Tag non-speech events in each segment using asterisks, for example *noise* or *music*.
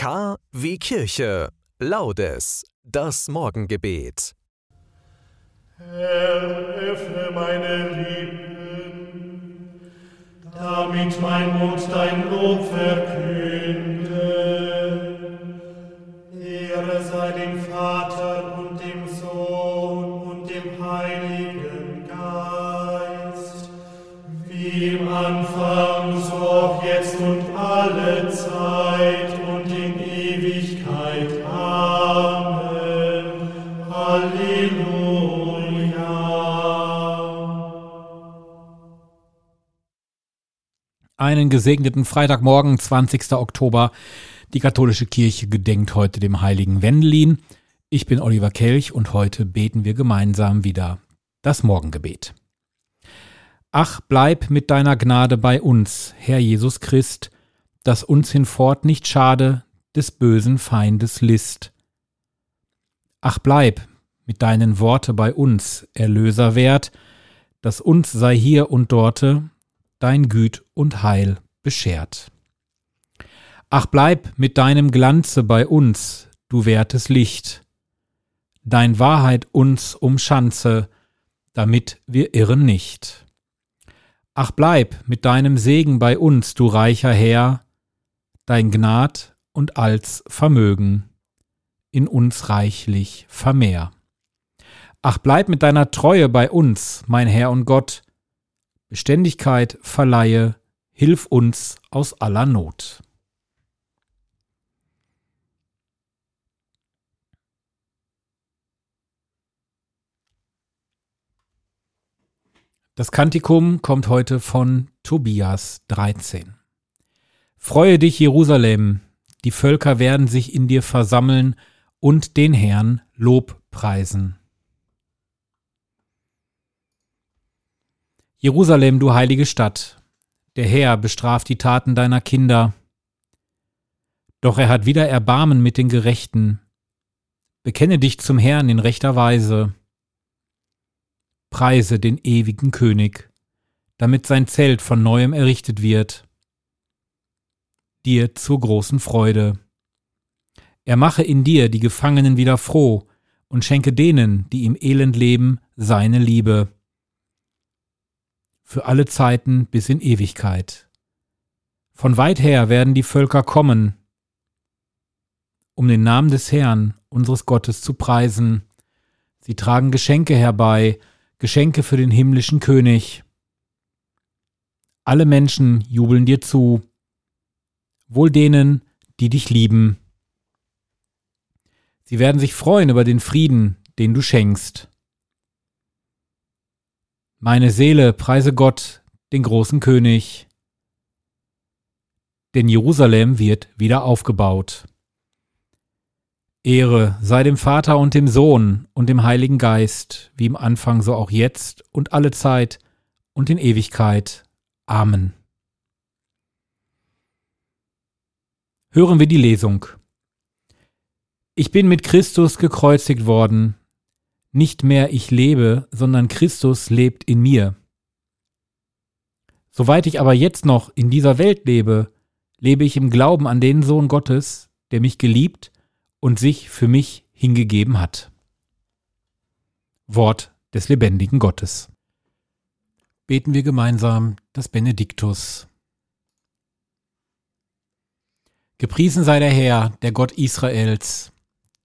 K wie Kirche. Laudes. Das Morgengebet. Herr, öffne meine Lippen, damit mein Mund dein Lob verkünde. Ehre sei dem Vater und dem Sohn und dem Heiligen Geist, wie im Anfang, so auch jetzt und alle Zeit Einen gesegneten Freitagmorgen, 20. Oktober. Die katholische Kirche gedenkt heute dem heiligen Wendelin. Ich bin Oliver Kelch und heute beten wir gemeinsam wieder das Morgengebet. Ach, bleib mit deiner Gnade bei uns, Herr Jesus Christ, dass uns hinfort nicht schade des bösen Feindes List. Ach, bleib mit deinen Worte bei uns, Erlöser wert, dass uns sei hier und dorte dein Güt und Heil beschert. Ach, bleib mit deinem Glanze bei uns, du wertes Licht, dein Wahrheit uns umschanze, damit wir irren nicht. Ach, bleib mit deinem Segen bei uns, du reicher Herr, dein Gnad und alls Vermögen in uns reichlich vermehr. Ach, bleib mit deiner Treue bei uns, mein Herr und Gott, Beständigkeit verleihe, hilf uns aus aller Not. Das Kantikum kommt heute von Tobias 13. Freue dich, Jerusalem, die Völker werden sich in dir versammeln und den Herrn Lob preisen. Jerusalem, du heilige Stadt, der Herr bestraft die Taten deiner Kinder. Doch er hat wieder Erbarmen mit den Gerechten. Bekenne dich zum Herrn in rechter Weise. Preise den ewigen König, damit sein Zelt von neuem errichtet wird. Dir zur großen Freude. Er mache in dir die Gefangenen wieder froh und schenke denen, die im Elend leben, seine Liebe. Für alle Zeiten bis in Ewigkeit. Von weit her werden die Völker kommen, um den Namen des Herrn, unseres Gottes, zu preisen. Sie tragen Geschenke herbei, Geschenke für den himmlischen König. Alle Menschen jubeln dir zu, wohl denen, die dich lieben. Sie werden sich freuen über den Frieden, den du schenkst. Meine Seele preise Gott, den großen König, denn Jerusalem wird wieder aufgebaut. Ehre sei dem Vater und dem Sohn und dem Heiligen Geist, wie im Anfang so auch jetzt und alle Zeit und in Ewigkeit. Amen. Hören wir die Lesung. Ich bin mit Christus gekreuzigt worden. Nicht mehr ich lebe, sondern Christus lebt in mir. Soweit ich aber jetzt noch in dieser Welt lebe, lebe ich im Glauben an den Sohn Gottes, der mich geliebt und sich für mich hingegeben hat. Wort des lebendigen Gottes. Beten wir gemeinsam das Benediktus. Gepriesen sei der Herr, der Gott Israels,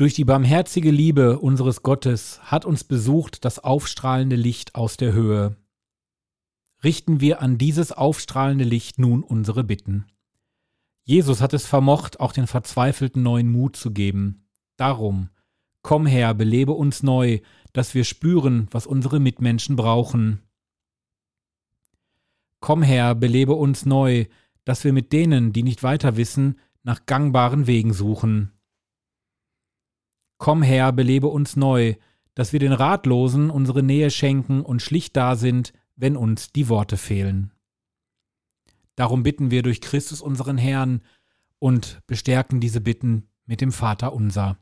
Durch die barmherzige Liebe unseres Gottes hat uns besucht das aufstrahlende Licht aus der Höhe. Richten wir an dieses aufstrahlende Licht nun unsere Bitten. Jesus hat es vermocht, auch den Verzweifelten neuen Mut zu geben. Darum, komm her, belebe uns neu, dass wir spüren, was unsere Mitmenschen brauchen. Komm her, belebe uns neu, dass wir mit denen, die nicht weiter wissen, nach gangbaren Wegen suchen. Komm her, belebe uns neu, dass wir den Ratlosen unsere Nähe schenken und schlicht da sind, wenn uns die Worte fehlen. Darum bitten wir durch Christus unseren Herrn und bestärken diese Bitten mit dem Vater unser.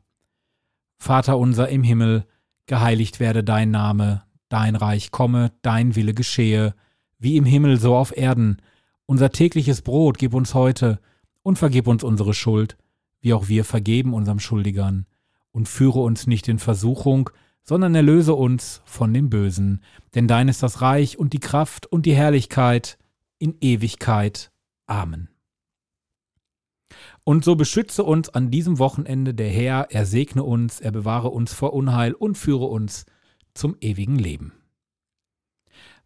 Vater unser im Himmel, geheiligt werde dein Name, dein Reich komme, dein Wille geschehe, wie im Himmel so auf Erden. Unser tägliches Brot gib uns heute und vergib uns unsere Schuld, wie auch wir vergeben unserem Schuldigern und führe uns nicht in Versuchung, sondern erlöse uns von dem Bösen. Denn dein ist das Reich und die Kraft und die Herrlichkeit in Ewigkeit. Amen. Und so beschütze uns an diesem Wochenende der Herr, er segne uns, er bewahre uns vor Unheil und führe uns zum ewigen Leben.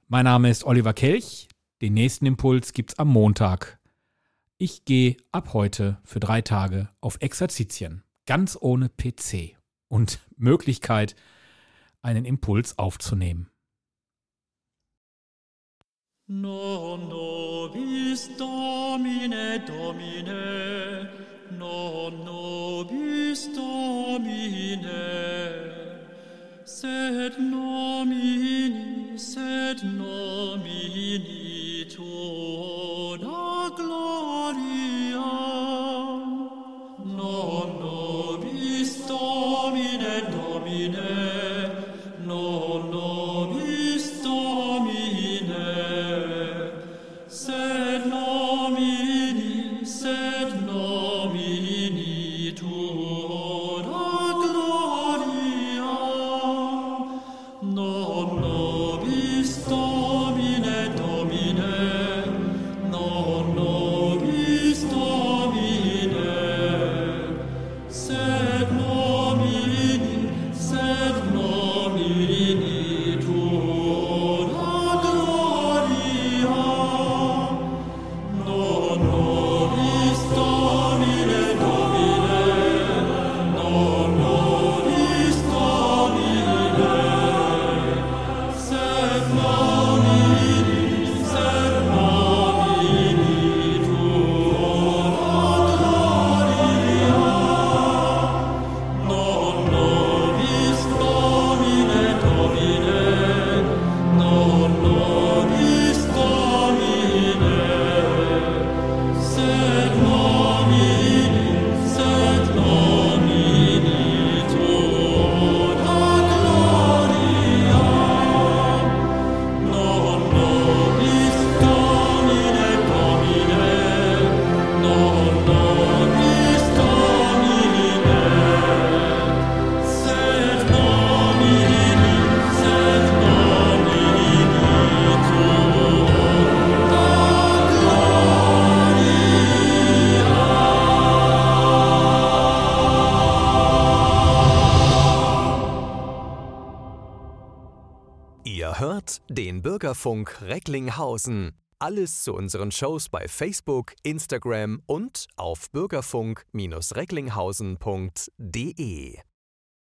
Mein Name ist Oliver Kelch. Den nächsten Impuls gibt's am Montag. Ich gehe ab heute für drei Tage auf Exerzitien ganz ohne PC und *laughs* Möglichkeit, einen Impuls aufzunehmen. Non nobis Domine Domine, non nobis Domine, sed nomini, sed nomini den Bürgerfunk Recklinghausen. Alles zu unseren Shows bei Facebook, Instagram und auf bürgerfunk-recklinghausen.de.